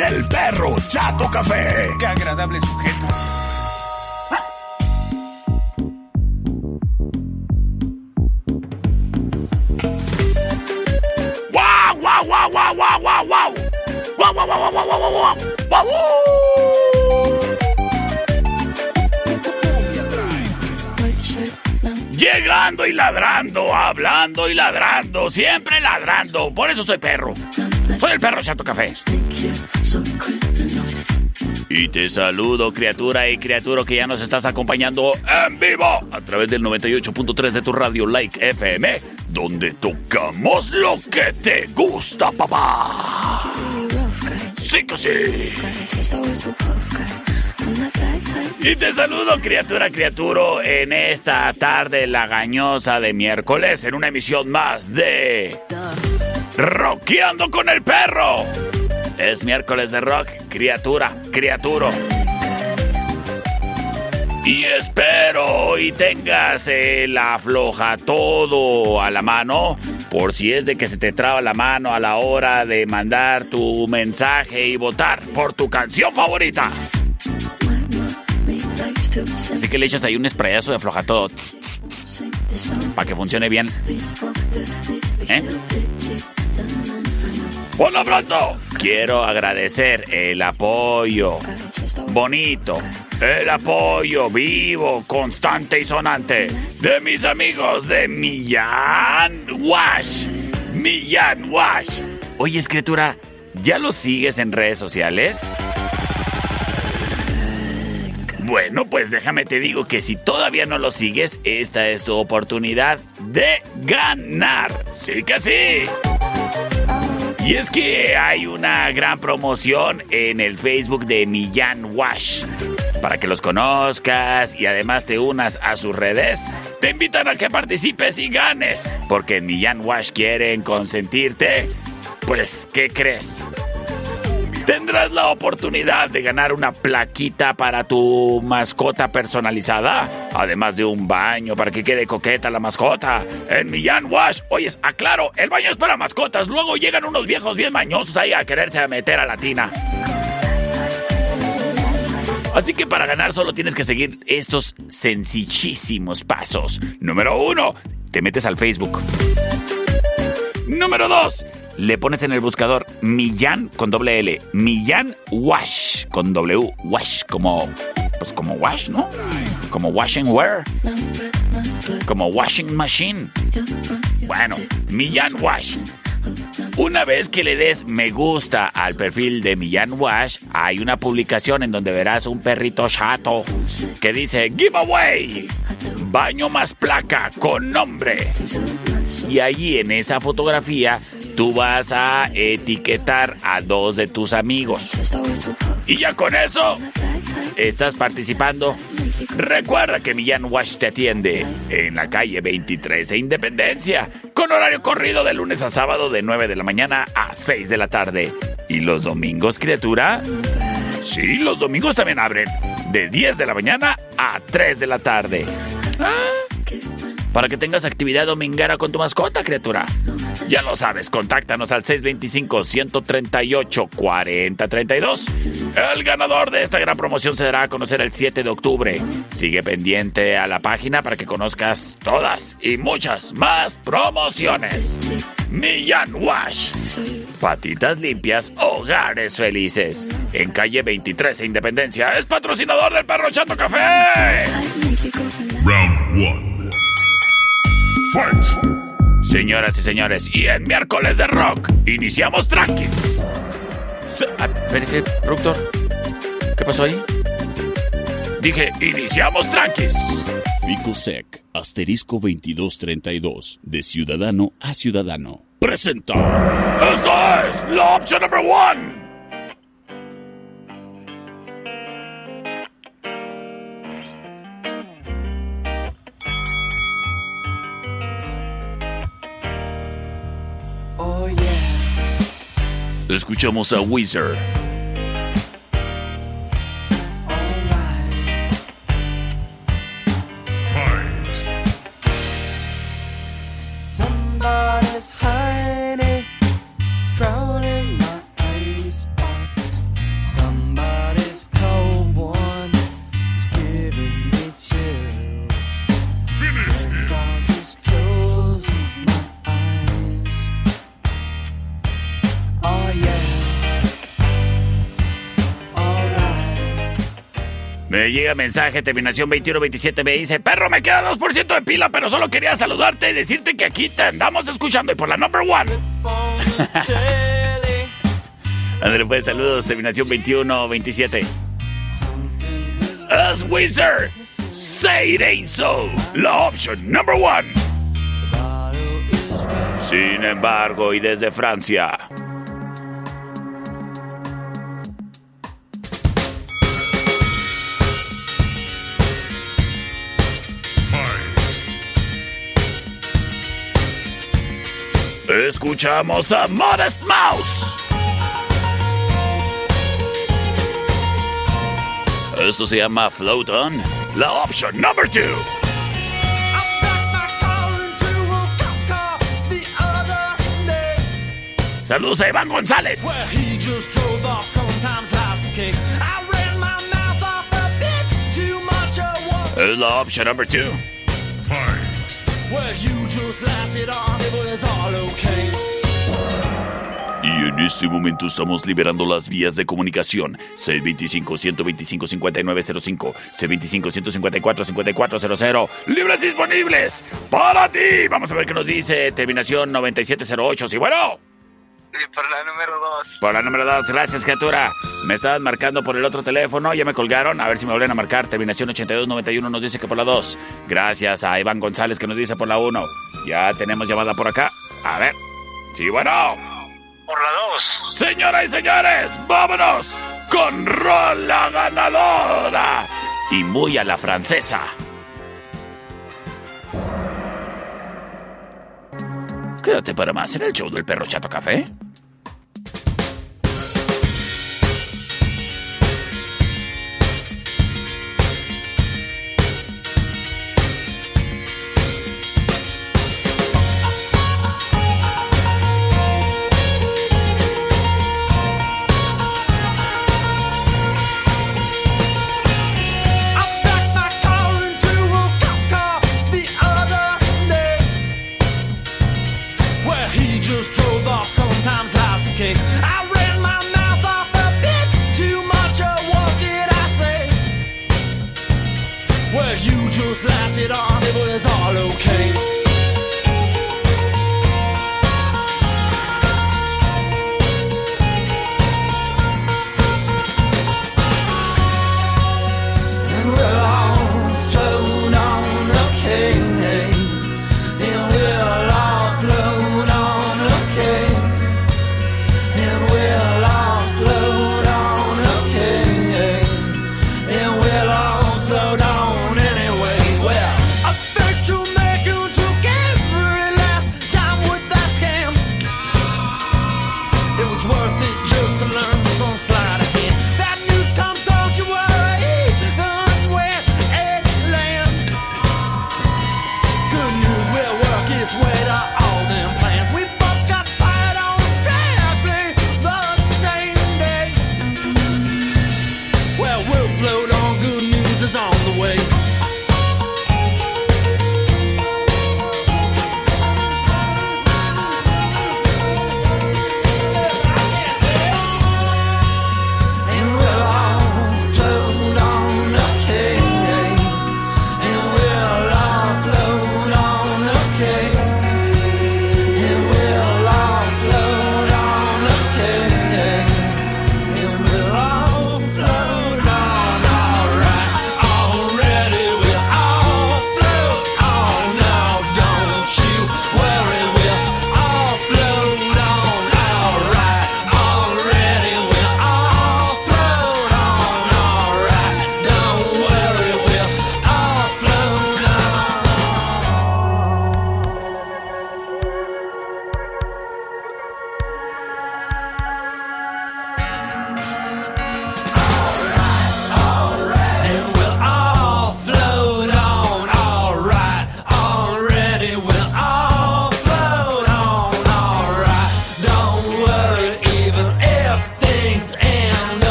del perro Chato Café. Qué agradable sujeto. ¡Guau, guau, guau, guau, guau, guau, guau! ¡Guau, guau, guau, guau, guau, guau, guau! Llegando y ladrando, hablando y ladrando, siempre ladrando. Por eso soy perro. Soy el perro Chato Café. Y te saludo, criatura y criatura que ya nos estás acompañando en vivo a través del 98.3 de tu radio Like FM, donde tocamos lo que te gusta, papá. Sí que sí. Y te saludo, criatura, criaturo, en esta tarde lagañosa de miércoles, en una emisión más de. Rockeando con el perro. Es miércoles de rock, criatura, criaturo. Y espero y tengas el afloja todo a la mano, por si es de que se te traba la mano a la hora de mandar tu mensaje y votar por tu canción favorita. Así que le echas ahí un sprayazo de afloja todo para que funcione bien. ¿Eh? Lo pronto, quiero agradecer el apoyo bonito, el apoyo vivo, constante y sonante de mis amigos de Millán Wash. Millán Wash. Oye, escritura, ¿ya lo sigues en redes sociales? Bueno, pues déjame te digo que si todavía no lo sigues, esta es tu oportunidad de ganar. Sí que sí. Y es que hay una gran promoción en el Facebook de Millán Wash. Para que los conozcas y además te unas a sus redes, te invitan a que participes y ganes. Porque en Millán Wash quieren consentirte. Pues, ¿qué crees? Tendrás la oportunidad de ganar una plaquita para tu mascota personalizada, además de un baño para que quede coqueta la mascota. En Millán Wash, oyes, aclaro, el baño es para mascotas, luego llegan unos viejos bien mañosos ahí a quererse meter a la tina. Así que para ganar solo tienes que seguir estos sencillísimos pasos. Número uno, te metes al Facebook. Número dos, le pones en el buscador Millán con doble L, Millán Wash con W, Wash como pues como wash, ¿no? Como washing wear. Como washing machine. Bueno, Millán Wash. Una vez que le des me gusta al perfil de Millán Wash, hay una publicación en donde verás un perrito chato que dice giveaway, baño más placa con nombre. Y allí en esa fotografía tú vas a etiquetar a dos de tus amigos. Y ya con eso estás participando. Recuerda que Millán Wash te atiende en la calle 23 e Independencia, con horario corrido de lunes a sábado de 9 de la mañana a 6 de la tarde. ¿Y los domingos, criatura? Sí, los domingos también abren, de 10 de la mañana a 3 de la tarde. Ah, para que tengas actividad dominguera con tu mascota, criatura. Ya lo sabes, contáctanos al 625-138-4032. El ganador de esta gran promoción se dará a conocer el 7 de octubre. Sigue pendiente a la página para que conozcas todas y muchas más promociones. Millán Wash. Patitas limpias, hogares felices. En calle 23 e Independencia es patrocinador del Perro Chato Café. Round 1. Fight. Señoras y señores, y en miércoles de rock iniciamos Traquis. Ah, espérese, productor. ¿Qué pasó ahí? Dije, iniciamos Traquis. FICOSEC, asterisco 2232, de ciudadano a ciudadano. Presenta. Esta es la opción número 1 Escuchamos a Weezer. Me llega mensaje, terminación 2127, me dice, perro, me queda 2% de pila, pero solo quería saludarte y decirte que aquí te andamos escuchando y por la number one. André, pues saludos, terminación 2127. As Wizard, say it ain't so, la opción number one. Sin embargo, y desde Francia, Escuchamos a Modest Mouse. Esto se llama Float On, la opción number 2. Saludos a Iván González. Es la opción number 2. Well, you just it off, it was all okay. Y en este momento estamos liberando las vías de comunicación. C25-125-5905, C25-154-5400. ¡Libres disponibles! ¡Para ti! Vamos a ver qué nos dice. Terminación 9708. Sí, bueno. Sí, por la número dos. Por la número 2, gracias, criatura. Me estaban marcando por el otro teléfono, ya me colgaron. A ver si me vuelven a marcar. Terminación 8291 nos dice que por la 2. Gracias a Iván González que nos dice por la 1. Ya tenemos llamada por acá. A ver. Sí, bueno. Por la dos. Señoras y señores, vámonos con Rola Ganadora. Y muy a la francesa. Quédate para más en el show del perro Chato Café.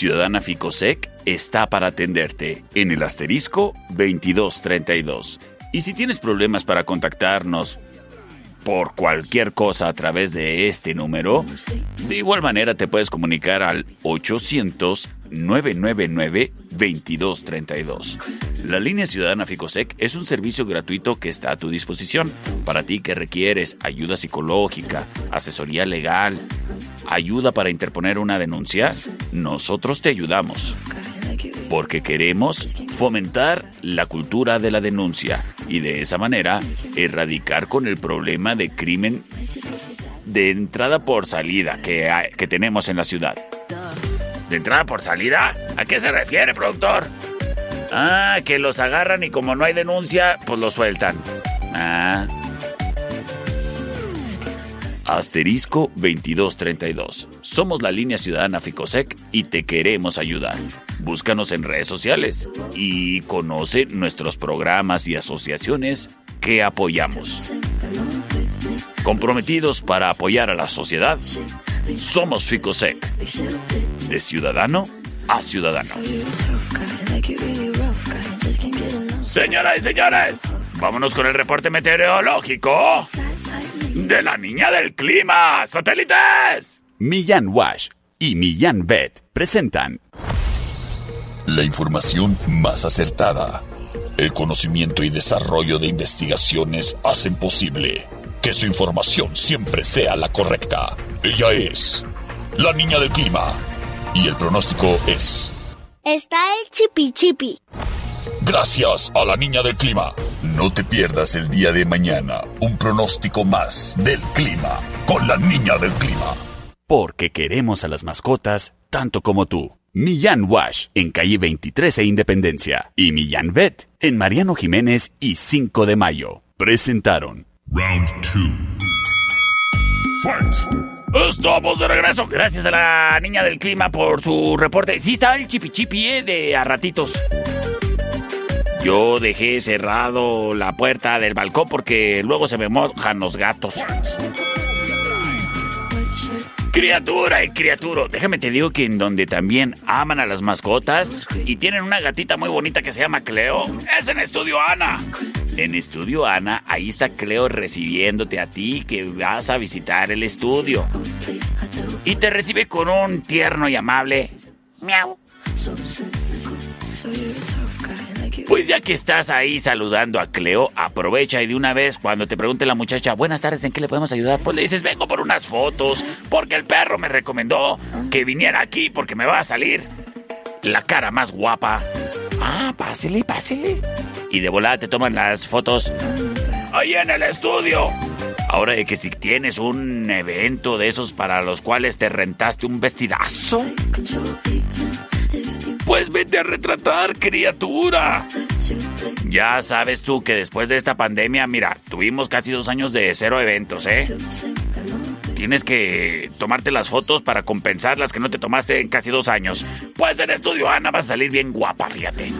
Ciudadana Ficosec está para atenderte en el asterisco 2232. Y si tienes problemas para contactarnos por cualquier cosa a través de este número, de igual manera te puedes comunicar al 800-999-2232. La línea ciudadana Ficosec es un servicio gratuito que está a tu disposición para ti que requieres ayuda psicológica, asesoría legal, ayuda para interponer una denuncia. Nosotros te ayudamos porque queremos fomentar la cultura de la denuncia y de esa manera erradicar con el problema de crimen de entrada por salida que, que tenemos en la ciudad. ¿De entrada por salida? ¿A qué se refiere, productor? Ah, que los agarran y como no hay denuncia, pues los sueltan. Ah. Asterisco 2232. Somos la línea ciudadana Ficosec y te queremos ayudar. Búscanos en redes sociales y conoce nuestros programas y asociaciones que apoyamos. Comprometidos para apoyar a la sociedad, somos Ficosec. De ciudadano a ciudadano. Señoras y señores, vámonos con el reporte meteorológico de la niña del clima. ¡Satélites! Millán Wash y Millán Vet presentan La información más acertada. El conocimiento y desarrollo de investigaciones hacen posible que su información siempre sea la correcta. Ella es la niña del clima. Y el pronóstico es... Está el chipi chipi. Gracias a la niña del clima. No te pierdas el día de mañana un pronóstico más del clima con la niña del clima. porque queremos a las mascotas tanto como tú. Millán Wash en calle 23 e Independencia y Millán Vet en Mariano Jiménez y 5 de Mayo. Presentaron Round 2. Fight. Estamos de regreso. Gracias a la niña del clima por su reporte. Sí, está el chipi chipi, eh, de a ratitos. Yo dejé cerrado la puerta del balcón porque luego se me mojan los gatos. Criatura y criaturo, déjame te digo que en donde también aman a las mascotas y tienen una gatita muy bonita que se llama Cleo, es en Estudio Ana. En Estudio Ana, ahí está Cleo recibiéndote a ti que vas a visitar el estudio. Y te recibe con un tierno y amable miau. Pues ya que estás ahí saludando a Cleo, aprovecha y de una vez cuando te pregunte la muchacha, buenas tardes, ¿en qué le podemos ayudar? Pues le dices, vengo por unas fotos, porque el perro me recomendó que viniera aquí porque me va a salir la cara más guapa. Ah, pásele, pásele. Y de volada te toman las fotos ahí en el estudio. Ahora de que si tienes un evento de esos para los cuales te rentaste un vestidazo, pues vete a retratar, criatura. Ya sabes tú que después de esta pandemia, mira, tuvimos casi dos años de cero eventos, ¿eh? Tienes que tomarte las fotos para compensar las que no te tomaste en casi dos años. Pues en Estudio Ana vas a salir bien guapa, fíjate.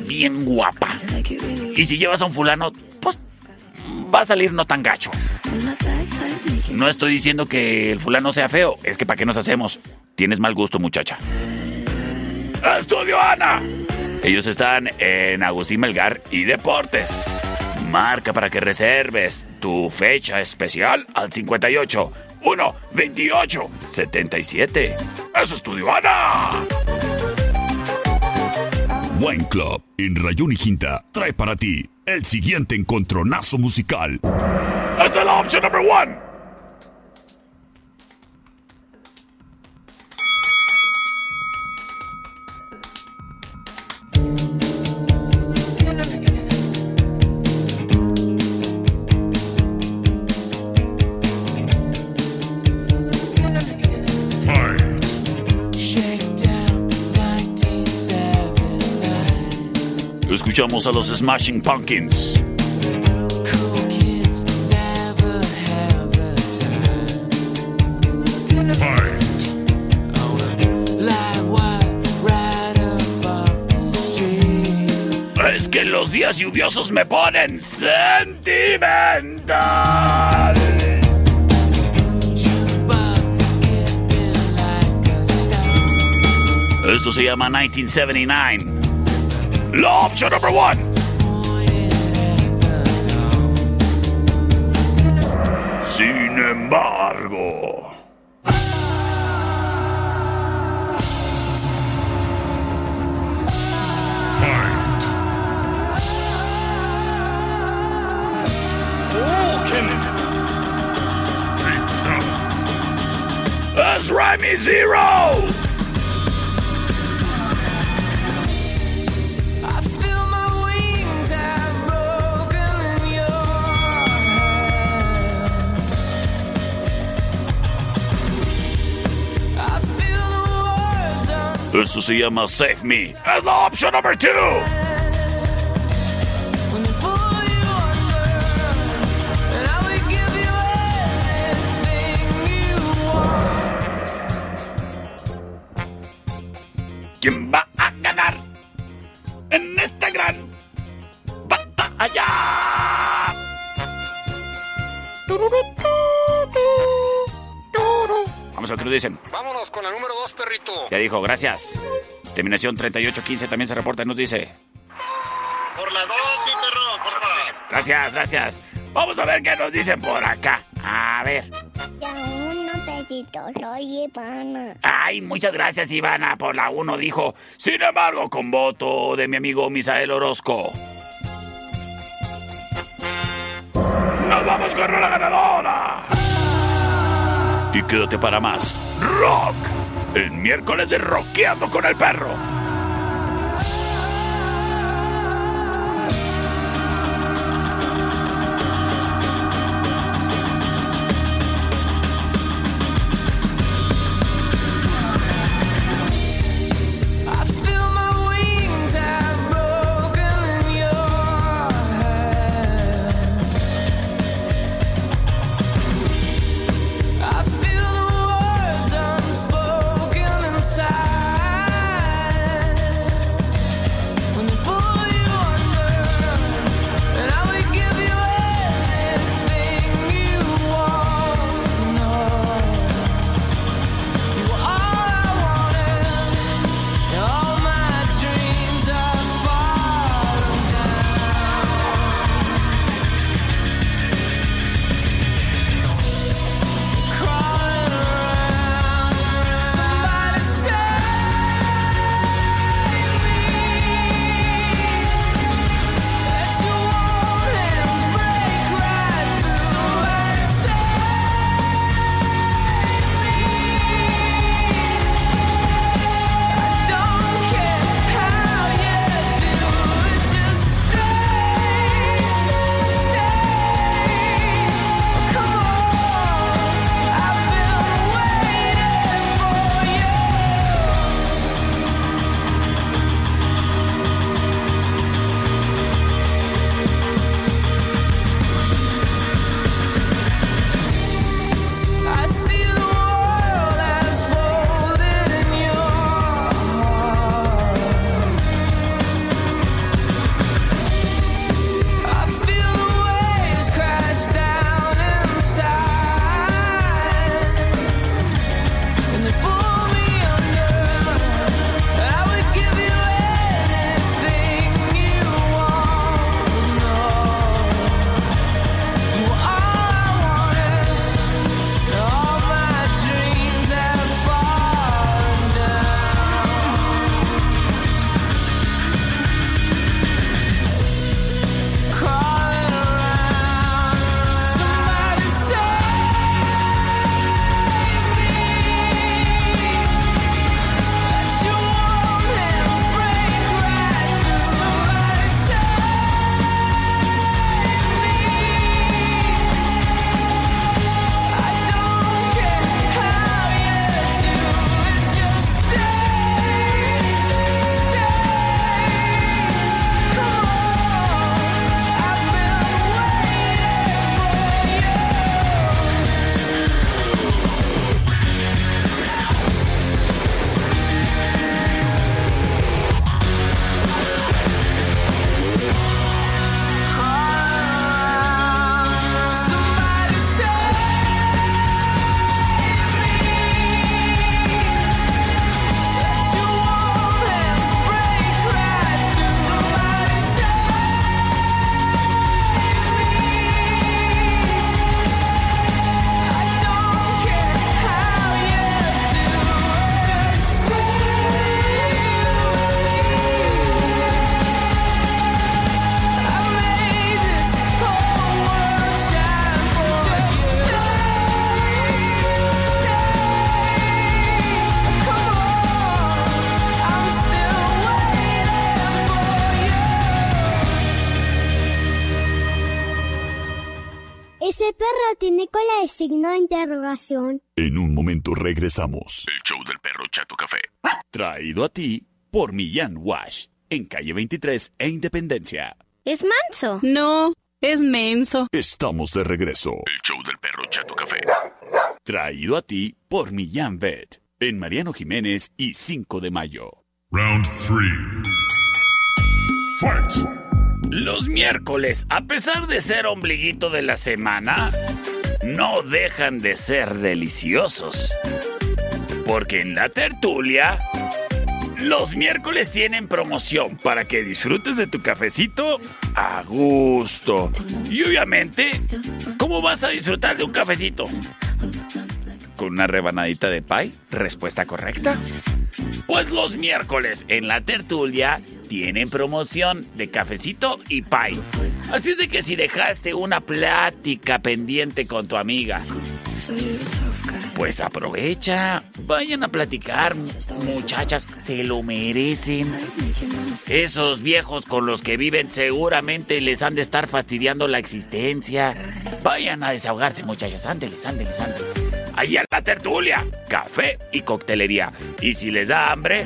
Bien guapa. Y si llevas a un fulano, pues va a salir no tan gacho. No estoy diciendo que el fulano sea feo, es que ¿para qué nos hacemos? Tienes mal gusto, muchacha. Estudio Ana. Ellos están en Agustín Melgar y Deportes. Marca para que reserves tu fecha especial al 58 1 28 77. Es Estudio Ana. Wine Club en Rayón y Quinta trae para ti el siguiente encontronazo musical. Es la opción number one. Escuchamos a los Smashing Pumpkins. Es que los días lluviosos me ponen sentimental. Esto se llama 1979. La opción number one. Sin embargo. That's Remy Zero! Eso se llama Save Me. Es la opción you want. ¿Quién va a ganar en esta gran batalla? Vamos a ver qué nos dicen. Vámonos con la número dos, perrito. Ya dijo, gracias. Terminación 3815 también se reporta y nos dice. Por la dos, mi perro, porfa. Gracias, gracias. Vamos a ver qué nos dicen por acá. A ver. Ya uno, Pellito, soy Ivana. Ay, muchas gracias, Ivana, por la uno, dijo. Sin embargo, con voto de mi amigo Misael Orozco. Nos vamos con la ganadora. Y quédate para más. Rock. El miércoles de Rockeando con el Perro. En un momento regresamos. El show del perro Chato Café. Traído a ti por Millán Wash. En calle 23 e Independencia. ¿Es manso? No, es menso. Estamos de regreso. El show del perro Chato Café. Traído a ti por Millán Vet. En Mariano Jiménez y 5 de mayo. Round 3. Fight. Los miércoles, a pesar de ser ombliguito de la semana, no dejan de ser deliciosos. Porque en la tertulia, los miércoles tienen promoción para que disfrutes de tu cafecito a gusto. Y obviamente, ¿cómo vas a disfrutar de un cafecito? ¿Con una rebanadita de pie? Respuesta correcta. Pues los miércoles en la tertulia tienen promoción de cafecito y pie. Así es de que si dejaste una plática pendiente con tu amiga, pues aprovecha. Vayan a platicar, muchachas, se lo merecen. Esos viejos con los que viven seguramente les han de estar fastidiando la existencia. Vayan a desahogarse, muchachas. Ándeles, ándeles, ándeles. Ahí a la tertulia, café y coctelería. Y si les da hambre,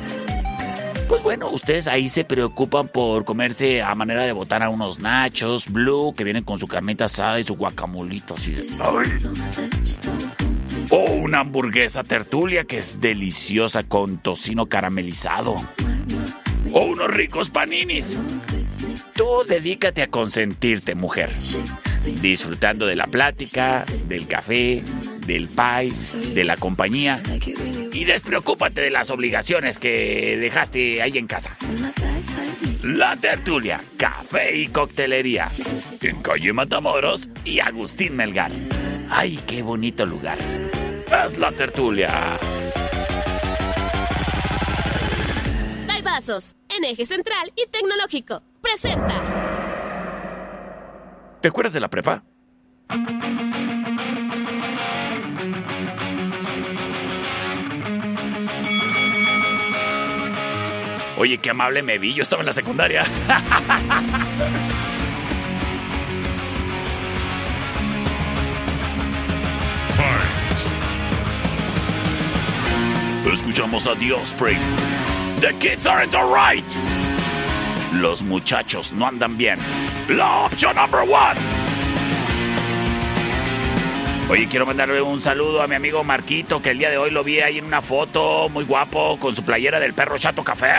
pues bueno, ustedes ahí se preocupan por comerse a manera de botana unos nachos blue que vienen con su carnita asada y su guacamolito así de... ¡Ay! O una hamburguesa tertulia que es deliciosa con tocino caramelizado. O unos ricos paninis. Tú dedícate a consentirte, mujer. Disfrutando de la plática, del café, del pie, de la compañía. Y despreocúpate de las obligaciones que dejaste ahí en casa. La tertulia, café y coctelería. En calle Matamoros y Agustín Melgar. ¡Ay, qué bonito lugar! Es la tertulia. Vasos, en eje central y tecnológico. Presenta. ¿Te acuerdas de la prepa? Oye, qué amable me vi, yo estaba en la secundaria. Escuchamos a The. The kids aren't alright. Los muchachos no andan bien. La opción number one. Oye, quiero mandarle un saludo a mi amigo Marquito, que el día de hoy lo vi ahí en una foto, muy guapo, con su playera del perro Chato Café.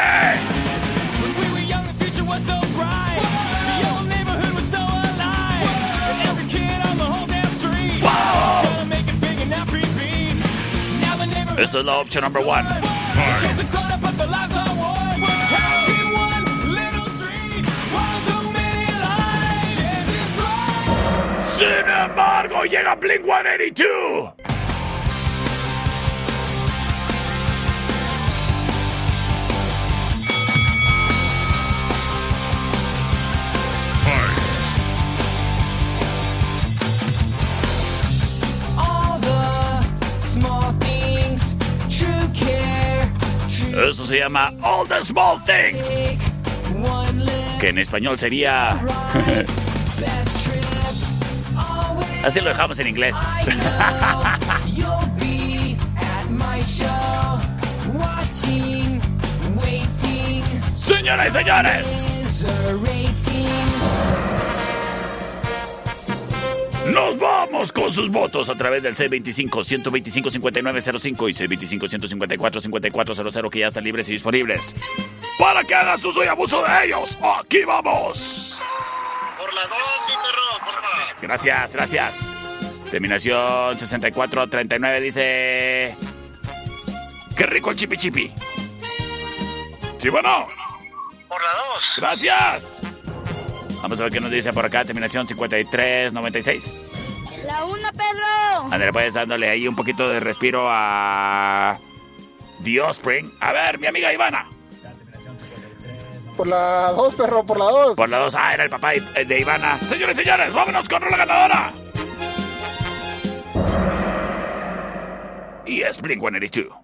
Esa es la opción number one. Sin embargo, llega Blink 182. Eso se llama All the Small Things. Que en español sería. Así lo dejamos en inglés. Señoras y señores. Nos vamos con sus votos a través del C25-125-5905 y C25-154-5400 que ya están libres y disponibles. Para que hagas uso y abuso de ellos. Aquí vamos. Por la dos, mi perro, por favor. Gracias, gracias. Terminación 6439 dice... ¡Qué rico el chipi chipi! Sí, bueno. Por la dos. Gracias. Vamos a ver qué nos dice por acá. Terminación 5396. La una, perro. André, pues dándole ahí un poquito de respiro a... The Offspring. A ver, mi amiga Ivana. Por la dos, perro, por la dos. Por la dos. Ah, era el papá de Ivana. Señores y señores, vámonos con la ganadora. Y es Blink 182.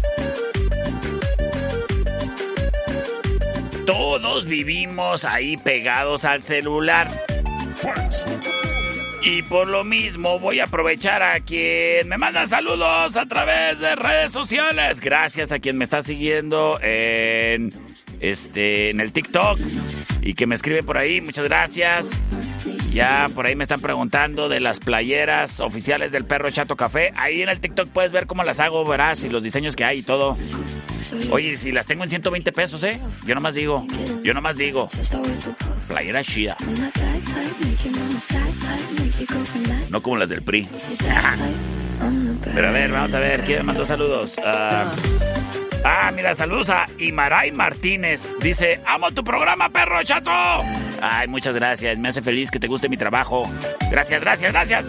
Todos vivimos ahí pegados al celular. Y por lo mismo voy a aprovechar a quien me manda saludos a través de redes sociales. Gracias a quien me está siguiendo en este en el TikTok y que me escribe por ahí. Muchas gracias. Ya por ahí me están preguntando de las playeras oficiales del perro Chato Café. Ahí en el TikTok puedes ver cómo las hago, verás, y los diseños que hay y todo. Oye, si las tengo en 120 pesos, ¿eh? Yo nomás digo, yo nomás digo. Playera chida. No como las del PRI. Pero a ver, vamos a ver, ¿quién mandó saludos? Ah, ah, mira, saludos a Imaray Martínez. Dice, amo tu programa, perro chato. Ay, muchas gracias. Me hace feliz que te guste mi trabajo. Gracias, gracias, gracias.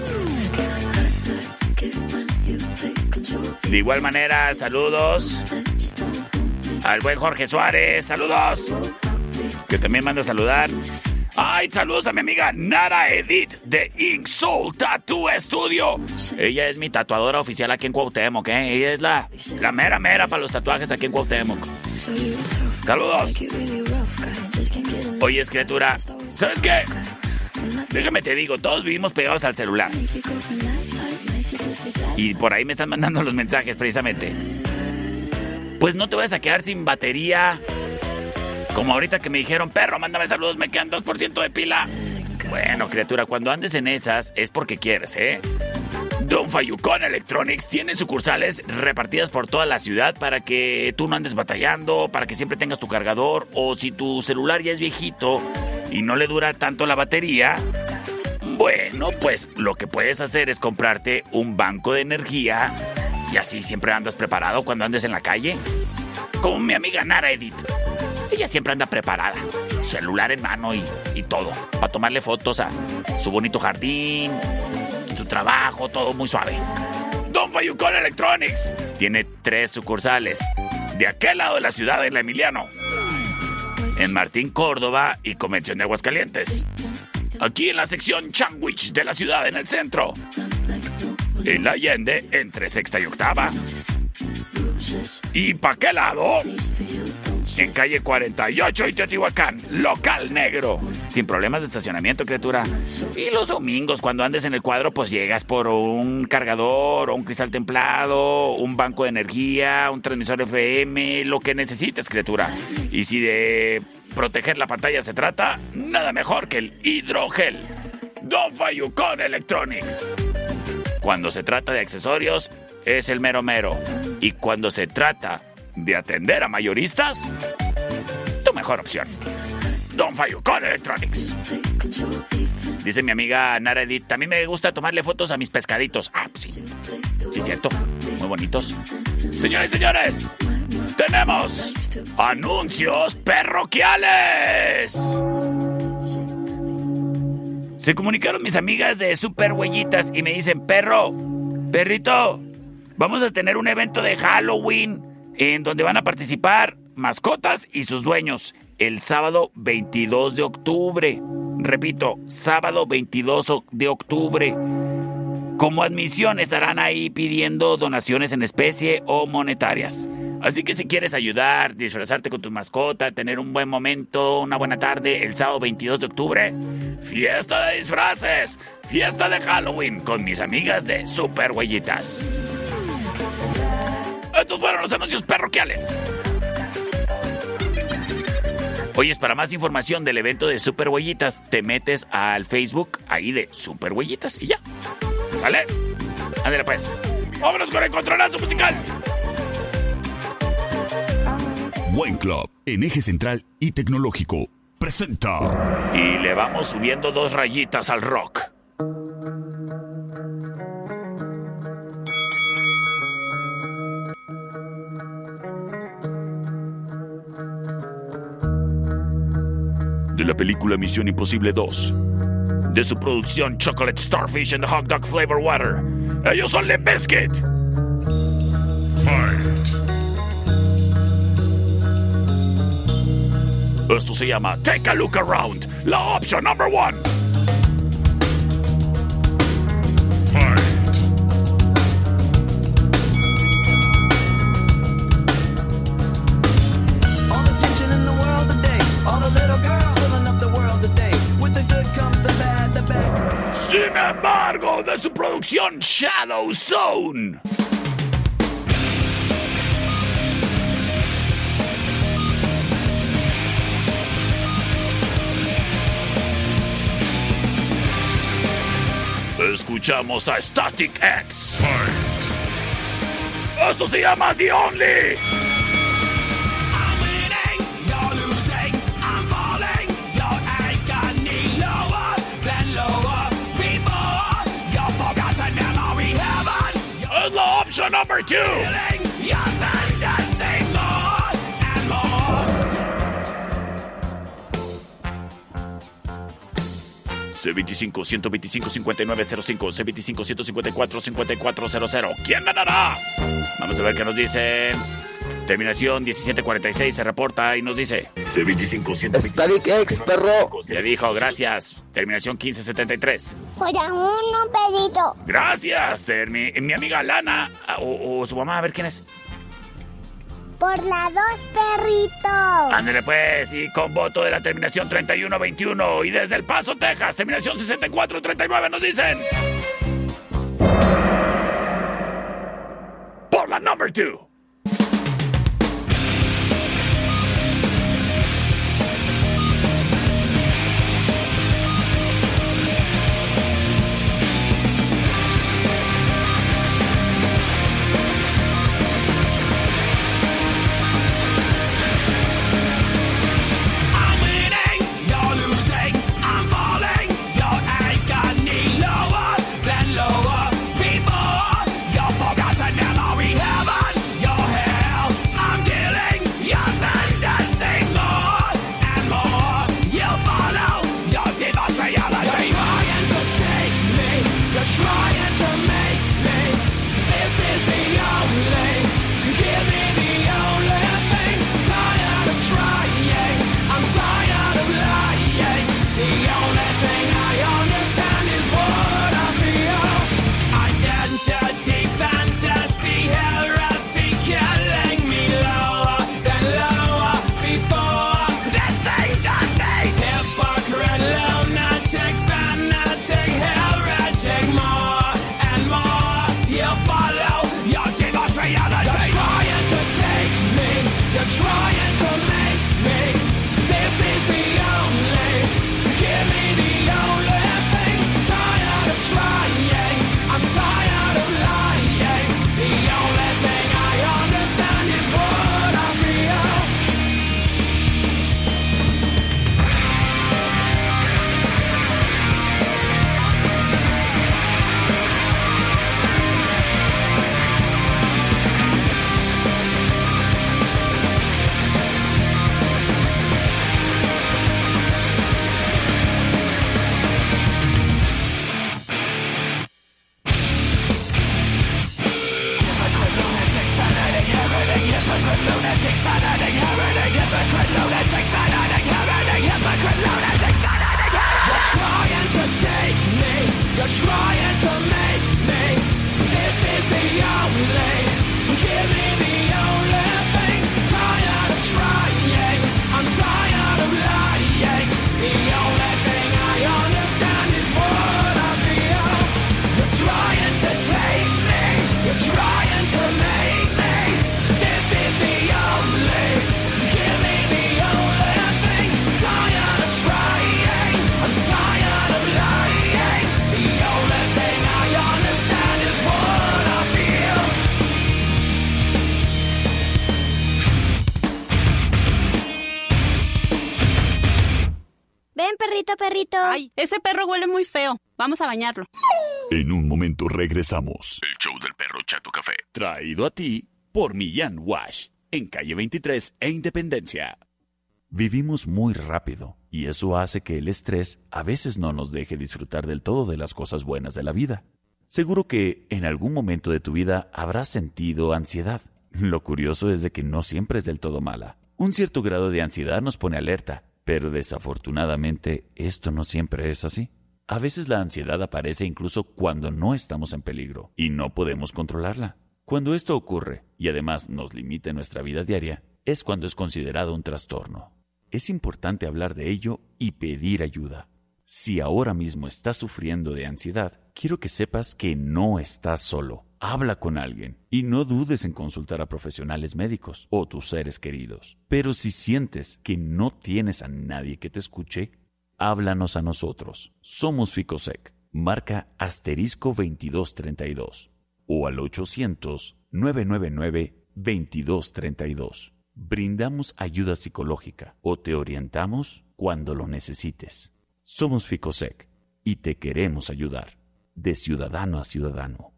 De igual manera, saludos al buen Jorge Suárez. Saludos. Que también manda a saludar. Ay, saludos a mi amiga Nara Edith de Ink Soul Tattoo Studio. Ella es mi tatuadora oficial aquí en Cuauhtémoc, ¿eh? Ella es la, la mera mera para los tatuajes aquí en Cuauhtémoc. Saludos. Oye, criatura, ¿sabes qué? Déjame te digo, todos vivimos pegados al celular. Y por ahí me están mandando los mensajes precisamente. Pues no te vayas a quedar sin batería. Como ahorita que me dijeron, perro, mándame saludos, me quedan 2% de pila. Bueno, criatura, cuando andes en esas es porque quieres, ¿eh? Don Fayucón Electronics tiene sucursales repartidas por toda la ciudad para que tú no andes batallando, para que siempre tengas tu cargador o si tu celular ya es viejito y no le dura tanto la batería. Bueno, pues lo que puedes hacer es comprarte un banco de energía y así siempre andas preparado cuando andes en la calle. Como mi amiga Nara Edith. Ella siempre anda preparada. Celular en mano y, y todo. Para tomarle fotos a su bonito jardín, su trabajo, todo muy suave. Don Fayucón Electronics tiene tres sucursales. De aquel lado de la ciudad, en la Emiliano. En Martín, Córdoba y Convención de Aguascalientes. Aquí en la sección Sandwich de la ciudad, en el centro. En la Allende, entre sexta y octava. ¿Y pa' qué lado? En calle 48 y Teotihuacán, local negro. Sin problemas de estacionamiento, criatura. Y los domingos, cuando andes en el cuadro, pues llegas por un cargador, un cristal templado, un banco de energía, un transmisor FM, lo que necesites, criatura. Y si de proteger la pantalla se trata, nada mejor que el hidrogel. Don Fayucon Electronics. Cuando se trata de accesorios, es el mero mero. Y cuando se trata de atender a mayoristas, tu mejor opción. Don Fayucon Electronics. Dice mi amiga Nara Edith, también me gusta tomarle fotos a mis pescaditos. Ah, pues sí. Sí, cierto. Muy bonitos. Señoras y señores, tenemos anuncios parroquiales. Se comunicaron mis amigas de Super Huellitas y me dicen, perro, perrito, vamos a tener un evento de Halloween en donde van a participar mascotas y sus dueños el sábado 22 de octubre. Repito, sábado 22 o- de octubre. Como admisión estarán ahí pidiendo donaciones en especie o monetarias. Así que si quieres ayudar, disfrazarte con tu mascota, tener un buen momento, una buena tarde, el sábado 22 de octubre, fiesta de disfraces, fiesta de Halloween con mis amigas de Super Huellitas. Estos fueron los anuncios parroquiales. Oyes, para más información del evento de Super Huellitas, te metes al Facebook ahí de Super Huellitas y ya. ¿Sale? Ándale pues. Vámonos con el controlazo musical. Wine Club, en eje central y tecnológico, presenta. Y le vamos subiendo dos rayitas al rock. De la película Misión Imposible 2. De su producción Chocolate Starfish and the Hot Dog Flavor Water. Ellos son Limp Bizkit. Esto se llama Take a Look Around, la opción number one. De su producción Shadow Zone. Escuchamos a Static X. Esto se llama The Only. Number two. C25 125 5905 C25 154 5400 ¿Quién ganará? Vamos a ver qué nos dicen. Terminación 1746 se reporta y nos dice. De 25, Static X, perro. Le dijo, gracias. Terminación 1573. Por uno, perrito. Gracias, mi, mi amiga Lana ah, o, su mamá, a ver quién es. Por la dos, perrito. Ándale pues, y con voto de la terminación 3121. Y desde El Paso, Texas, terminación 6439 nos dicen. Por la number 2. Ese perro huele muy feo. Vamos a bañarlo. En un momento regresamos. El show del perro Chato Café. Traído a ti por Millán Wash. En calle 23 e Independencia. Vivimos muy rápido y eso hace que el estrés a veces no nos deje disfrutar del todo de las cosas buenas de la vida. Seguro que en algún momento de tu vida habrás sentido ansiedad. Lo curioso es de que no siempre es del todo mala. Un cierto grado de ansiedad nos pone alerta, pero desafortunadamente esto no siempre es así. A veces la ansiedad aparece incluso cuando no estamos en peligro y no podemos controlarla. Cuando esto ocurre y además nos limita nuestra vida diaria, es cuando es considerado un trastorno. Es importante hablar de ello y pedir ayuda. Si ahora mismo estás sufriendo de ansiedad, quiero que sepas que no estás solo. Habla con alguien y no dudes en consultar a profesionales médicos o tus seres queridos. Pero si sientes que no tienes a nadie que te escuche, háblanos a nosotros. Somos Ficosec. Marca asterisco 2232 o al 800-999-2232. Brindamos ayuda psicológica o te orientamos cuando lo necesites. Somos Ficosec y te queremos ayudar, de ciudadano a ciudadano.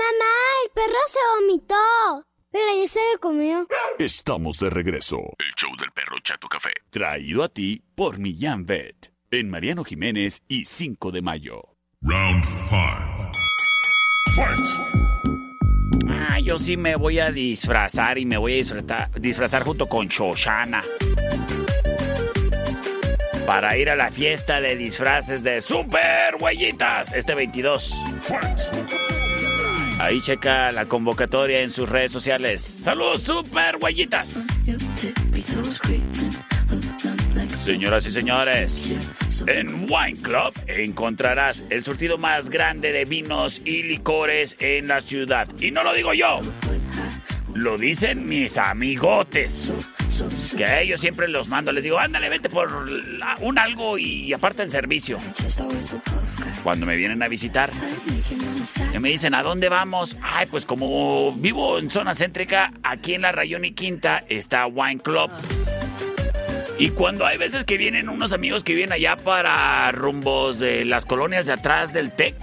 Mamá, el perro se vomitó. Pero ya se lo comió. Estamos de regreso. El show del perro Chato Café. Traído a ti por Millán Vet. En Mariano Jiménez y 5 de mayo. Round 5. Ah, yo sí me voy a disfrazar y me voy a disfrazar, disfrazar junto con Shoshana. Para ir a la fiesta de disfraces de Super Huellitas este 22. Ahí checa la convocatoria en sus redes sociales. ¡Saludos, Super Huellitas! Señoras y señores, en Wine Club encontrarás el surtido más grande de vinos y licores en la ciudad. Y no lo digo yo, lo dicen mis amigotes. Que a ellos siempre los mando, les digo, ándale, vete por la- un algo y aparte el servicio. Cuando me vienen a visitar, y me dicen, ¿a dónde vamos? Ay, pues como vivo en zona céntrica, aquí en la Rayón y Quinta está Wine Club. Y cuando hay veces que vienen unos amigos que vienen allá para rumbos de las colonias de atrás del TEC,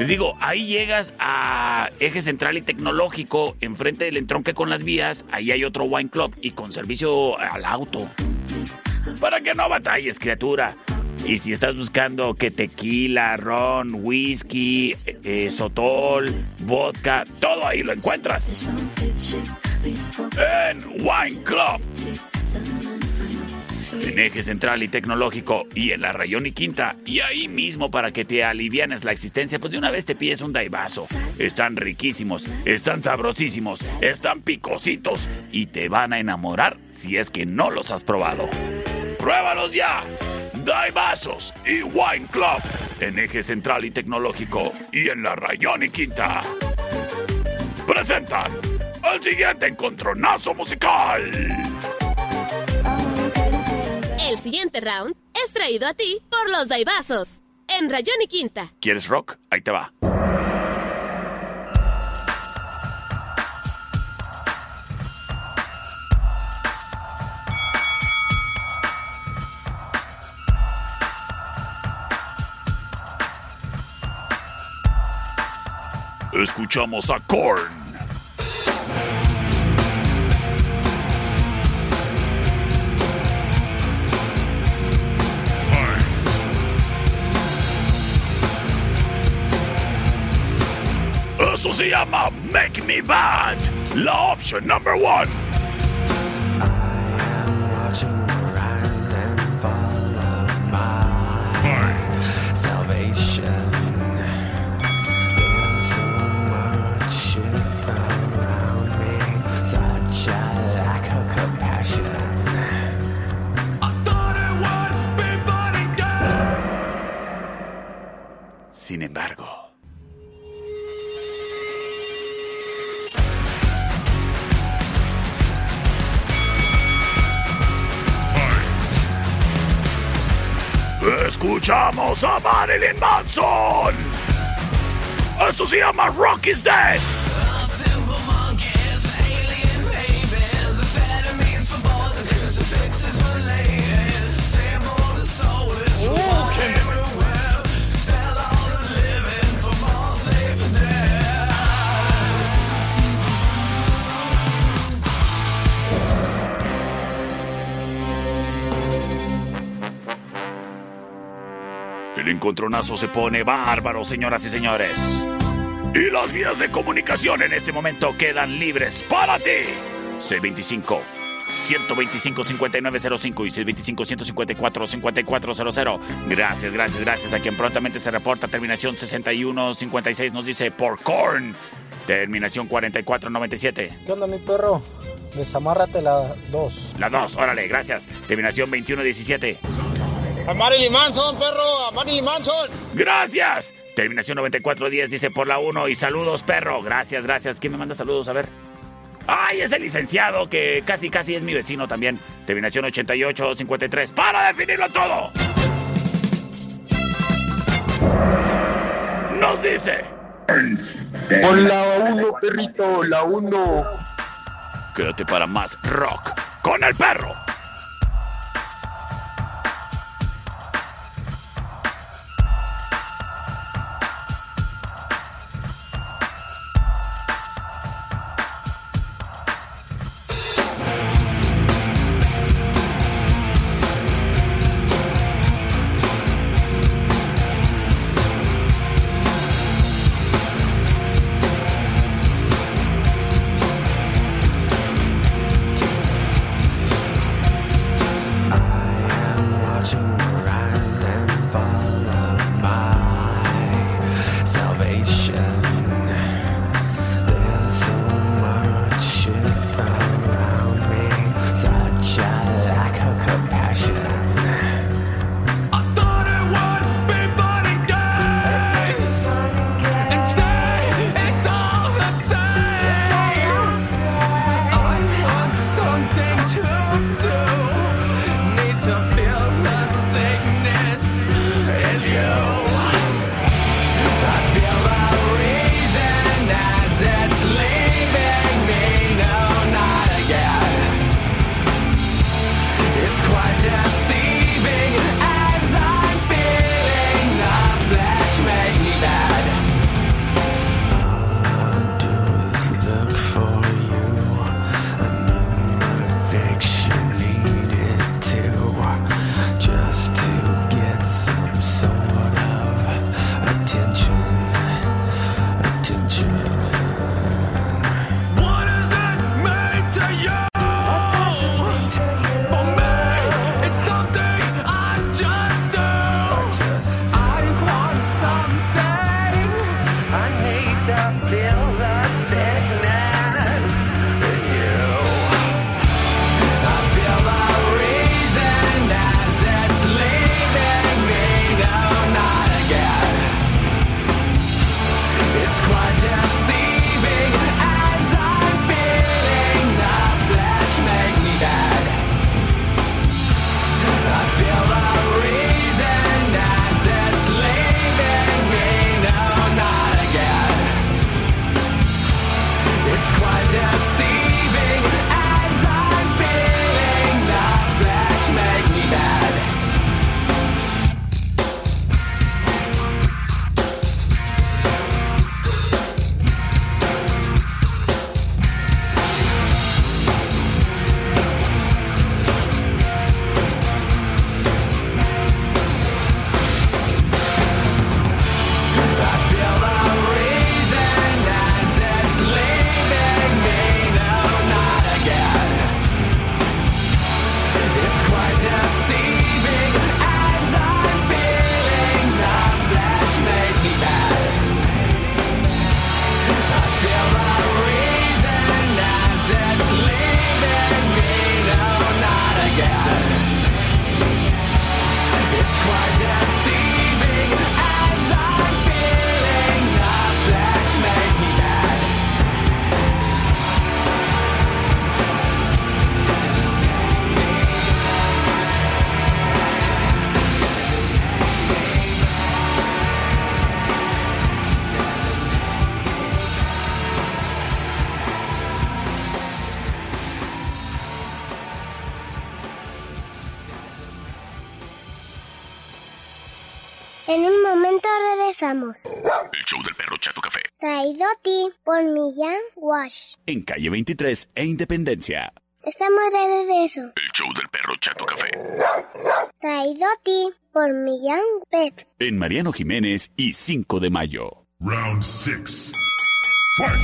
les digo, ahí llegas a Eje Central y Tecnológico, enfrente del entronque con las vías, ahí hay otro wine club y con servicio al auto. Para que no batalles, criatura. Y si estás buscando que tequila, ron, whisky, eh, sotol, vodka, todo ahí lo encuentras. En Wine Club. En Eje Central y Tecnológico y en la Rayón y Quinta. Y ahí mismo para que te alivianes la existencia, pues de una vez te pides un daivazo. Están riquísimos, están sabrosísimos, están picositos y te van a enamorar si es que no los has probado. ¡Pruébalos ya! Daibazos y Wine Club en Eje Central y Tecnológico y en la Rayón y Quinta. Presentan el siguiente encontronazo musical. El siguiente round es traído a ti por los Daibazos. En Rayón y Quinta. ¿Quieres rock? Ahí te va. Escuchamos a Korn. Eso se llama Make Me Bad. la opción number one. A Marilyn Manson. Esto se llama Rock is Dead. Encontronazo se pone bárbaro, señoras y señores. Y las vías de comunicación en este momento quedan libres para ti. C25 125 5905 y C25 154 5400. Gracias, gracias, gracias a quien prontamente se reporta. Terminación 6156 nos dice por corn. Terminación 4497. ¿Qué onda, mi perro? Desamárrate la 2. La 2, órale, gracias. Terminación 2117. A Marilyn Manson, perro, a Marilyn Manson. Gracias. Terminación 9410 dice por la 1 y saludos, perro. Gracias, gracias. ¿Quién me manda saludos? A ver. Ay, es el licenciado que casi, casi es mi vecino también. Terminación 8853. Para definirlo todo. Nos dice. Pon la 1, perrito, la 1. Quédate para más rock con el perro. En calle 23 e Independencia. Estamos de regreso. El show del perro Chato Café. Traído a ti por Millán Pet. En Mariano Jiménez y 5 de mayo. Round 6. Fight!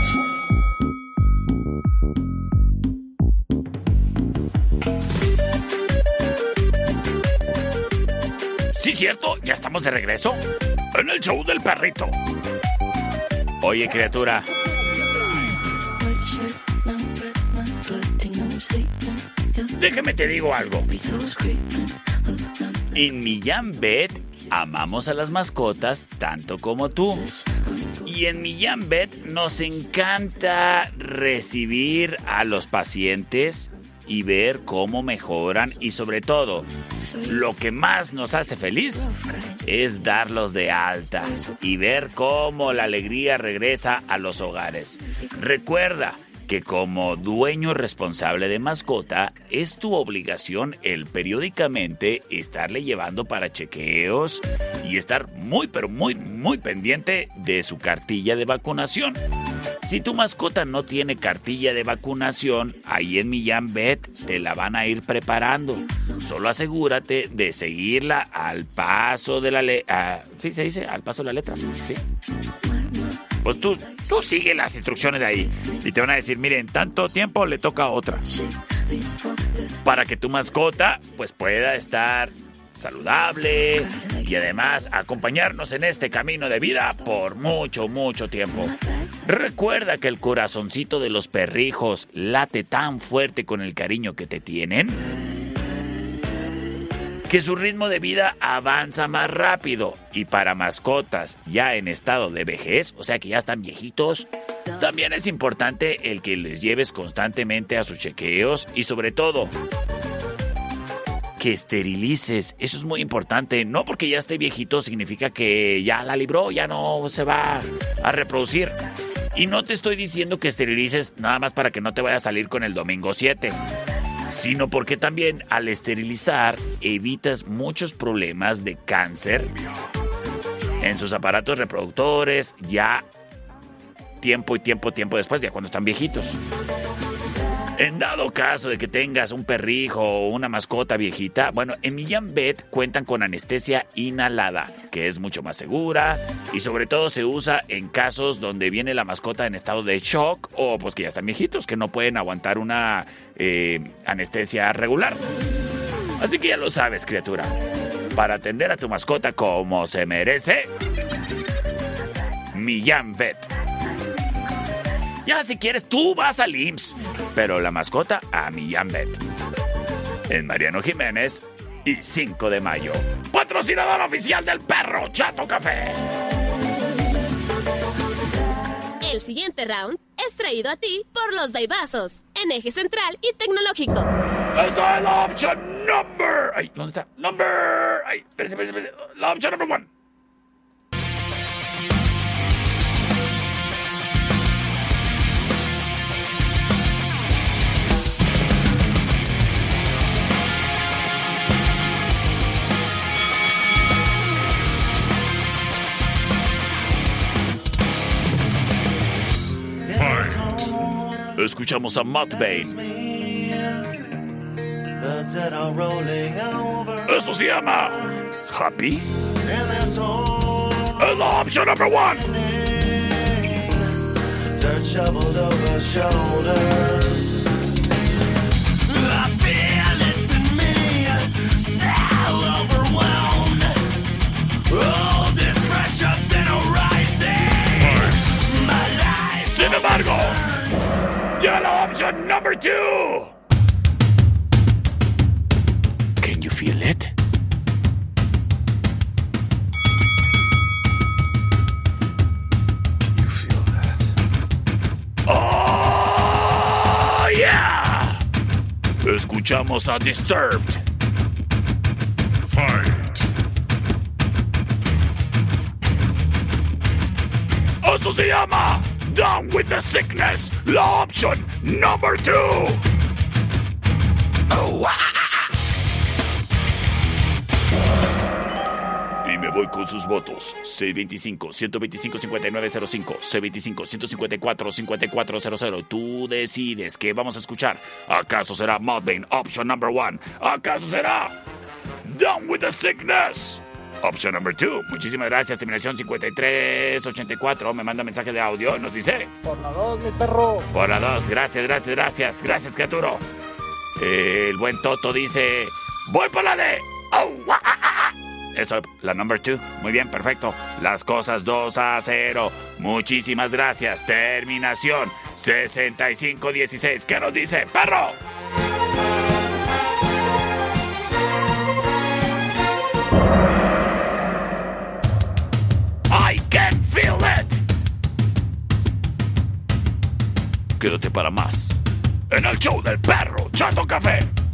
Sí, cierto, ya estamos de regreso en el show del perrito. Oye, criatura, déjame te digo algo. En Millán Vet amamos a las mascotas tanto como tú. Y en Millán Vet nos encanta recibir a los pacientes y ver cómo mejoran y sobre todo, lo que más nos hace feliz es darlos de alta y ver cómo la alegría regresa a los hogares. Recuerda que como dueño responsable de mascota es tu obligación el periódicamente estarle llevando para chequeos y estar muy pero muy muy pendiente de su cartilla de vacunación. Si tu mascota no tiene cartilla de vacunación, ahí en Millán Vet te la van a ir preparando. Solo asegúrate de seguirla al paso de la letra. ¿Sí se dice? Al paso de la letra. Sí. Pues tú, tú sigue las instrucciones de ahí. Y te van a decir, miren, tanto tiempo le toca otra. Para que tu mascota pues pueda estar saludable y además acompañarnos en este camino de vida por mucho, mucho tiempo. Recuerda que el corazoncito de los perrijos late tan fuerte con el cariño que te tienen que su ritmo de vida avanza más rápido y para mascotas ya en estado de vejez, o sea que ya están viejitos, también es importante el que les lleves constantemente a sus chequeos y sobre todo que esterilices. Eso es muy importante. No porque ya esté viejito significa que ya la libró, ya no se va a reproducir. Y no te estoy diciendo que esterilices nada más para que no te vaya a salir con el domingo 7 sino porque también al esterilizar evitas muchos problemas de cáncer en sus aparatos reproductores ya tiempo y tiempo, tiempo después, ya cuando están viejitos. En dado caso de que tengas un perrijo o una mascota viejita, bueno, en Millán Vet cuentan con anestesia inhalada, que es mucho más segura y sobre todo se usa en casos donde viene la mascota en estado de shock o pues que ya están viejitos, que no pueden aguantar una eh, anestesia regular. Así que ya lo sabes, criatura. Para atender a tu mascota como se merece, Millán Vet. Ya si quieres, tú vas al IMSS, pero la mascota a Millán Vet. En Mariano Jiménez y 5 de mayo. Patrocinador oficial del perro Chato Café. El siguiente round es traído a ti por los Daibazos, en eje central y tecnológico. Esta es la opción number. Ay, ¿dónde está? Number. Ay, espérese, espérese. La opción number one. Escuchamos a Matt Bane. Eso se llama Happy. Es la opción number one. Dirt shoveled over shoulders. Sin embargo, ya la opción number two. Can you feel it? You feel that? ¡Oh, yeah! Escuchamos a Disturbed. Fight! Eso se llama Down with the Sickness, la opción number two. Y me voy con sus votos. C25-125-5905, C25-154-5400. Tú decides qué vamos a escuchar. ¿Acaso será Mudvayne, option number one? ¿Acaso será Down with the Sickness? Option number two. Muchísimas gracias. Terminación 5384. Me manda mensaje de audio. Nos dice. Por la dos, mi perro. Por la dos. Gracias, gracias, gracias. Gracias, criaturo. Eh, el buen Toto dice. Voy por la de. Oh, ah, ah, ah. Eso, la number two. Muy bien, perfecto. Las cosas 2 a 0. Muchísimas gracias. Terminación 6516. ¿Qué nos dice, perro? Quédate para más. En el show del perro Chato Café.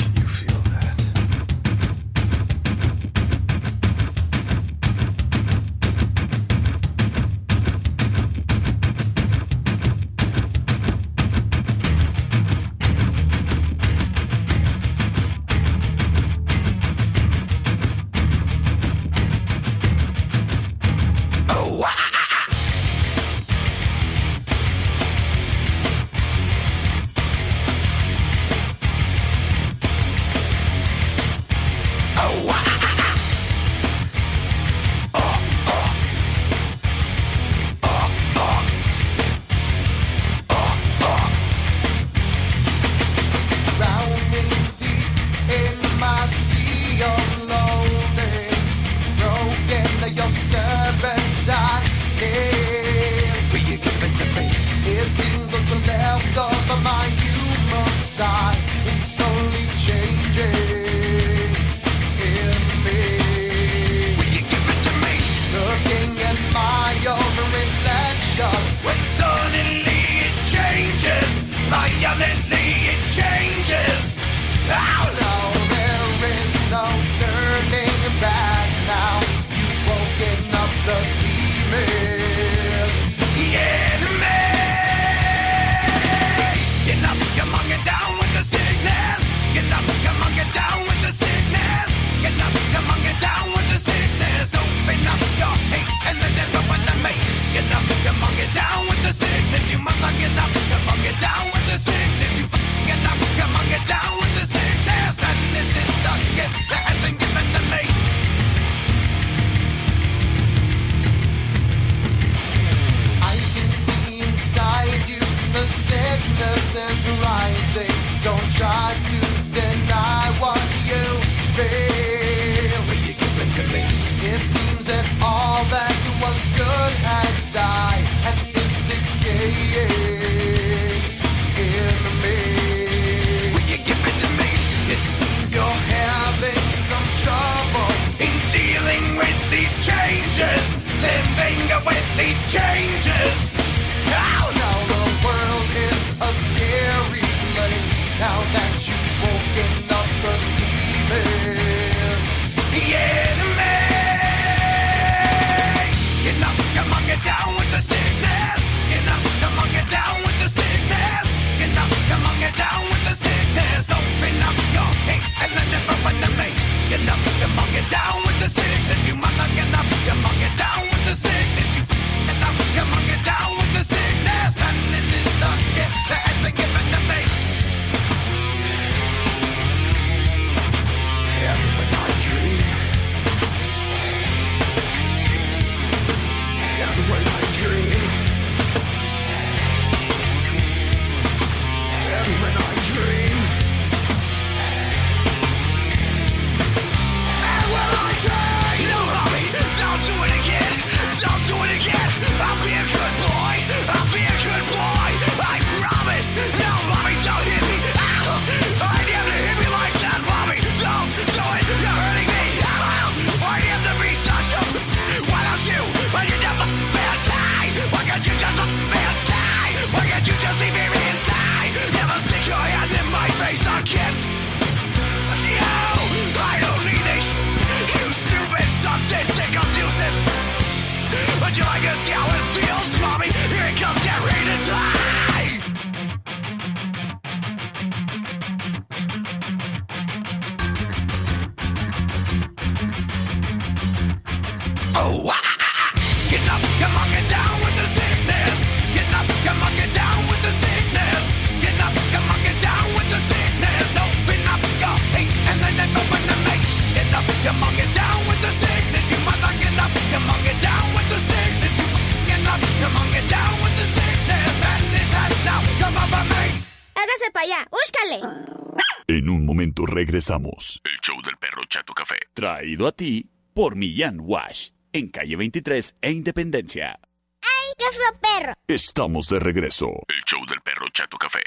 Regresamos. El show del perro Chato Café. Traído a ti por Millán Wash. En calle 23 e Independencia. ¡Ay, qué fue perro! Estamos de regreso. El show del perro Chato Café.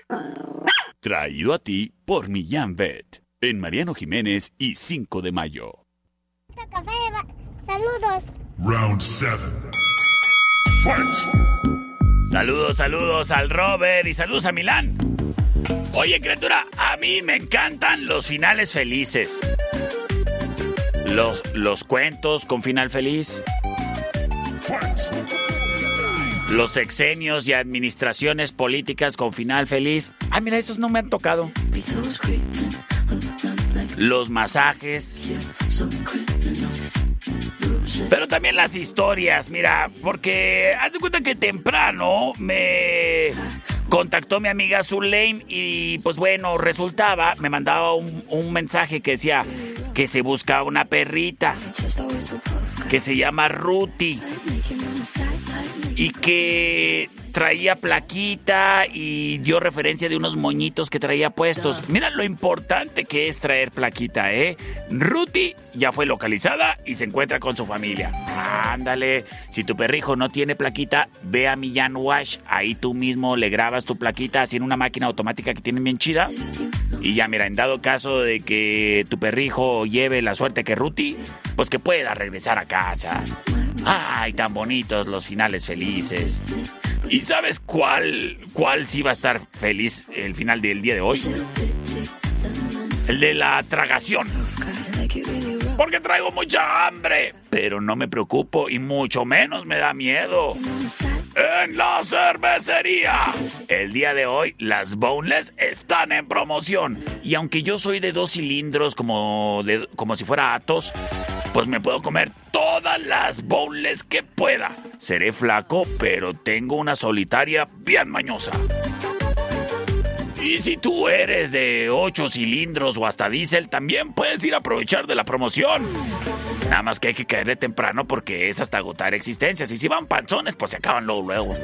Traído a ti por Millán Vet. En Mariano Jiménez y 5 de mayo. Café, va- saludos. Round 7. Fight. Saludos, saludos al Robert y saludos a Milán. Oye, criatura, a mí me encantan los finales felices. Los, los cuentos con final feliz. Los sexenios y administraciones políticas con final feliz. Ah, mira, esos no me han tocado. Los masajes. Pero también las historias, mira, porque haz de cuenta que temprano me contactó mi amiga Zulane y pues bueno, resultaba, me mandaba un, un mensaje que decía que se buscaba una perrita que se llama Ruti y que traía plaquita y dio referencia de unos moñitos que traía puestos. Mira lo importante que es traer plaquita, ¿eh? Ruti ya fue localizada y se encuentra con su familia. Ándale, si tu perrijo no tiene plaquita, ve a Millán Wash, ahí tú mismo le grabas tu plaquita así en una máquina automática que tienen bien chida. Y ya, mira, en dado caso de que tu perrijo lleve la suerte que Ruti, pues que pueda regresar a casa. Ay, tan bonitos los finales felices. ¿Y sabes cuál, cuál sí va a estar feliz el final del día de hoy? El de la tragación. Porque traigo mucha hambre. Pero no me preocupo y mucho menos me da miedo. En la cervecería. El día de hoy las boneless están en promoción. Y aunque yo soy de dos cilindros como, como si fuera Atos, pues me puedo comer todas las boneless que pueda. Seré flaco, pero tengo una solitaria bien mañosa. Y si tú eres de 8 cilindros o hasta diésel, también puedes ir a aprovechar de la promoción. Nada más que hay que caerle temprano porque es hasta agotar existencias. Y si van panzones, pues se acaban luego luego.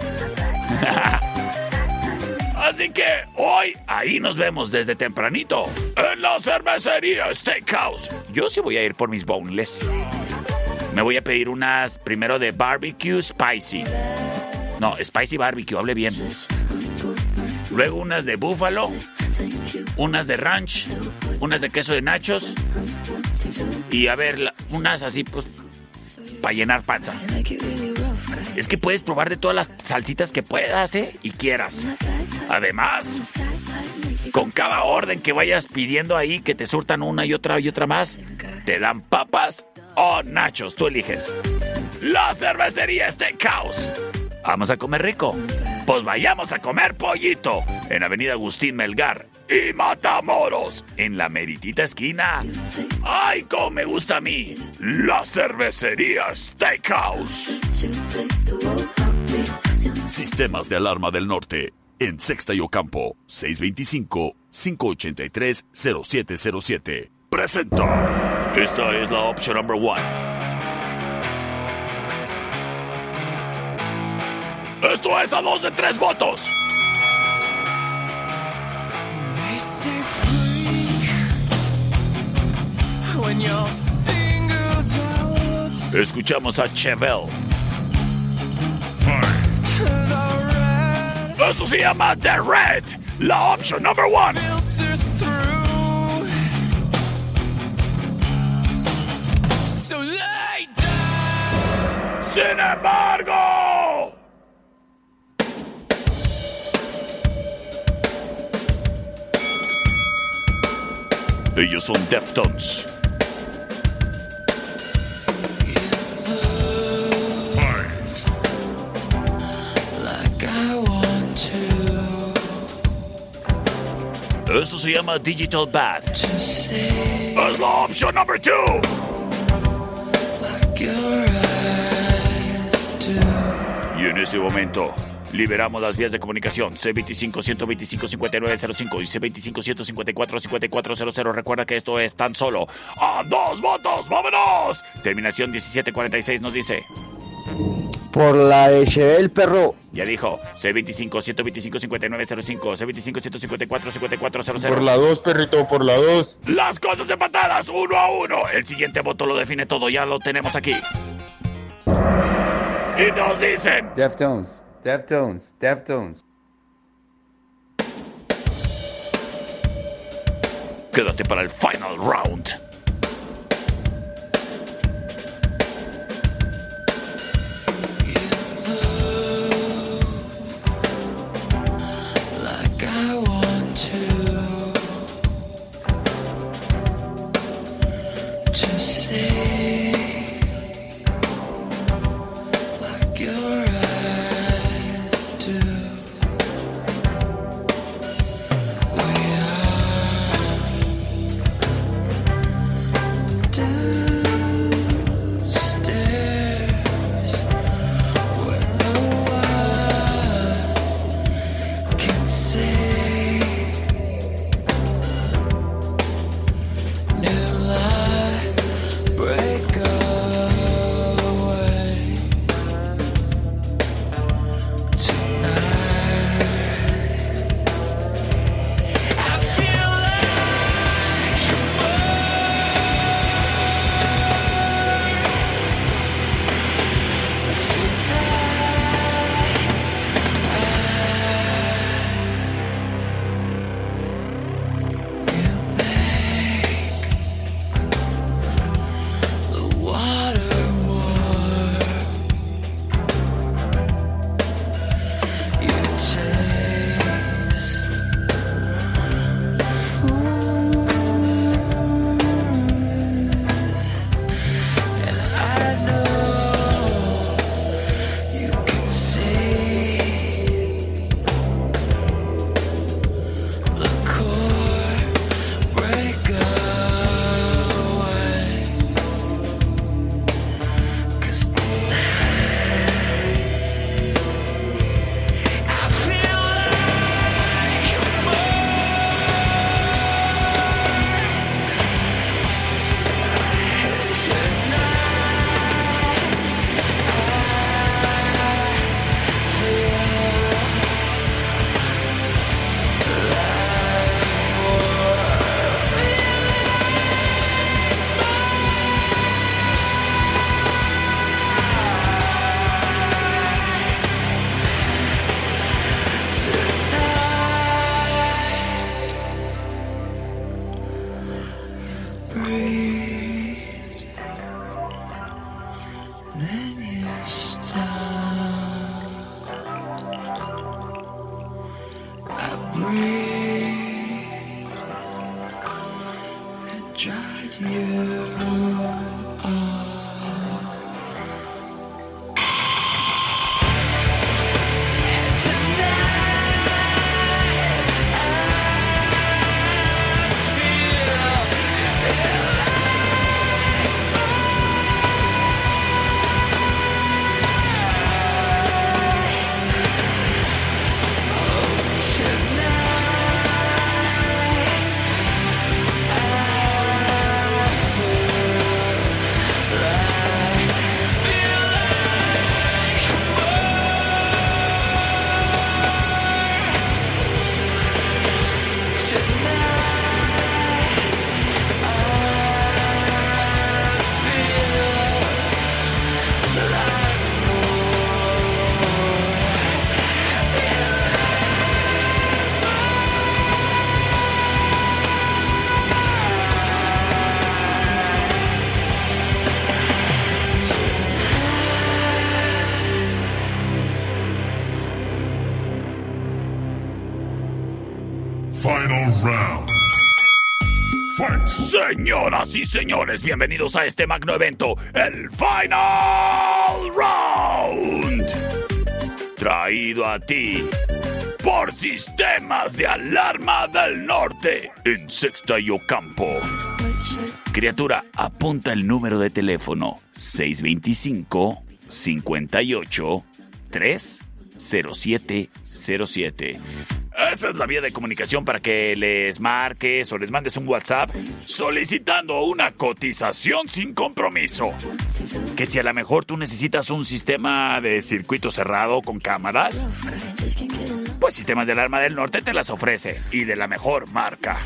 Así que hoy ahí nos vemos desde tempranito en la cervecería Steakhouse. Yo sí voy a ir por mis boneless. Me voy a pedir unas primero de barbecue spicy. No, spicy barbecue, hable bien. Luego unas de búfalo, unas de ranch, unas de queso de nachos y a ver, unas así pues para llenar panza. Es que puedes probar de todas las salsitas que puedas, ¿eh? Y quieras. Además, con cada orden que vayas pidiendo ahí, que te surtan una y otra y otra más, te dan papas o nachos, tú eliges. La cervecería Steakhouse. Vamos a comer rico. Pues vayamos a comer pollito en Avenida Agustín Melgar y Matamoros, en la meritita esquina. ¡Ay, cómo me gusta a mí! La cervecería Steakhouse. Sistemas de alarma del norte. En Sexta y Ocampo. 625-583-0707. Presenta. Esta es la opción number one. Esto es a dos de tres votos. They say free when you're singled out. Escuchamos a Chevel. Esto se llama The Red, la opción number one. Sin embargo. Ellos son Deftones. Eso se llama Digital Bath. Es la opción number two. like you're right. ese momento, liberamos las vías de comunicación C25-125-5905 y C25-154-5400. Recuerda que esto es tan solo a dos votos. ¡Vámonos! Terminación 1746 nos dice. Por la de Chebel, perro. Ya dijo, C25-125-5905, C25-154-5400. Por la 2, perrito, por la 2. Las cosas empatadas, uno a uno. El siguiente voto lo define todo, ya lo tenemos aquí. Y nos dicen... Deftones, Deftones, Deftones. Quédate para el final round. Señoras y señores, bienvenidos a este magno evento, el Final Round. Traído a ti por Sistemas de Alarma del Norte en Sexta y Ocampo. Criatura, apunta el número de teléfono 625 58 230707. Esa es la vía de comunicación para que les marques o les mandes un WhatsApp solicitando una cotización sin compromiso. Que si a lo mejor tú necesitas un sistema de circuito cerrado con cámaras, pues Sistemas de Alarma del Norte te las ofrece y de la mejor marca.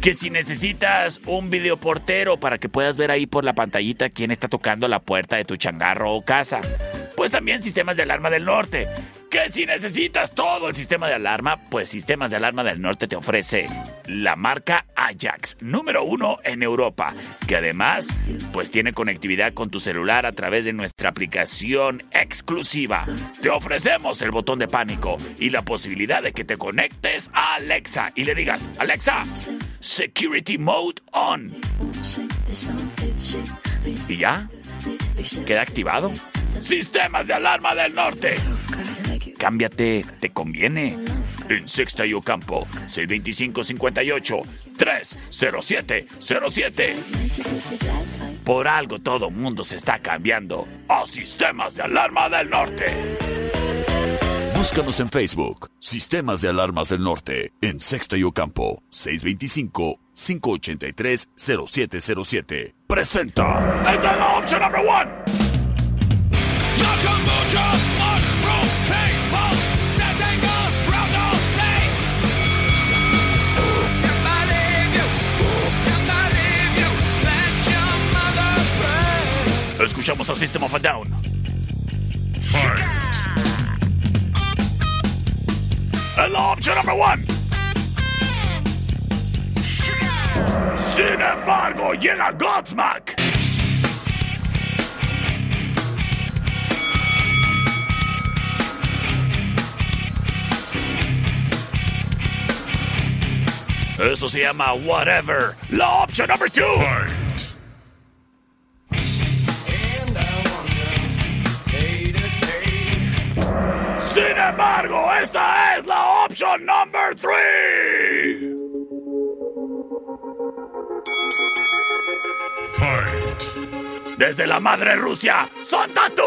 Que si necesitas un videoportero para que puedas ver ahí por la pantallita quién está tocando la puerta de tu changarro o casa, pues también Sistemas de Alarma del Norte. Que si necesitas todo el sistema de alarma, pues Sistemas de Alarma del Norte te ofrece la marca Ajax, número uno en Europa, que además pues tiene conectividad con tu celular a través de nuestra aplicación exclusiva. Te ofrecemos el botón de pánico y la posibilidad de que te conectes a Alexa y le digas, Alexa, Security Mode On. Y ya, queda activado. Sistemas de Alarma del Norte. Cámbiate, te conviene. En Sexta y Ocampo, 625-58-30707. Por algo todo mundo se está cambiando a Sistemas de Alarma del Norte. Búscanos en Facebook, Sistemas de Alarmas del Norte, en Sexta y Ocampo, 625-583-0707. Presenta. Esta es la opción number one. Escuchamos a System of a Down. La opción number one. Sin embargo, llega Godsmack. Eso se llama Whatever. La opción number two. Sin embargo, esta es la opción number three. Desde la madre Rusia, ¡Santa tú!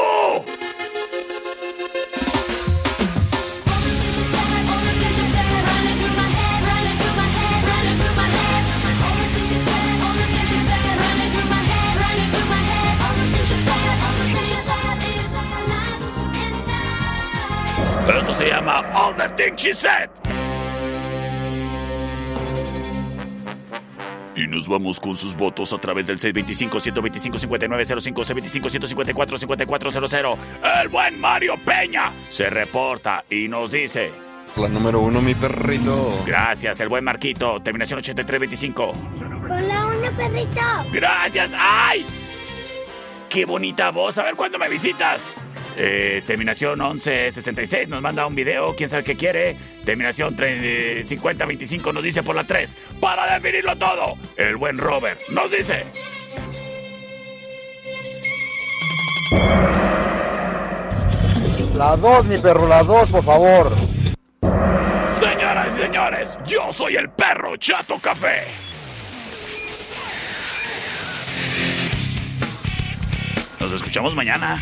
Eso se llama All the Things She Said. Y nos vamos con sus votos a través del 625-125-5905, 625-154-5400. El buen Mario Peña se reporta y nos dice... La número uno, mi perrito. Gracias, el buen Marquito. Terminación 8325. Con la uno, perrito. Gracias. ¡Ay! ¡Qué bonita voz! A ver cuándo me visitas. Eh, terminación 1166 nos manda un video, quién sabe qué quiere. Terminación 3, 5025 nos dice por la 3. Para definirlo todo, el buen Robert nos dice. La dos, mi perro, la dos, por favor. Señoras y señores, yo soy el perro Chato Café. Nos escuchamos mañana.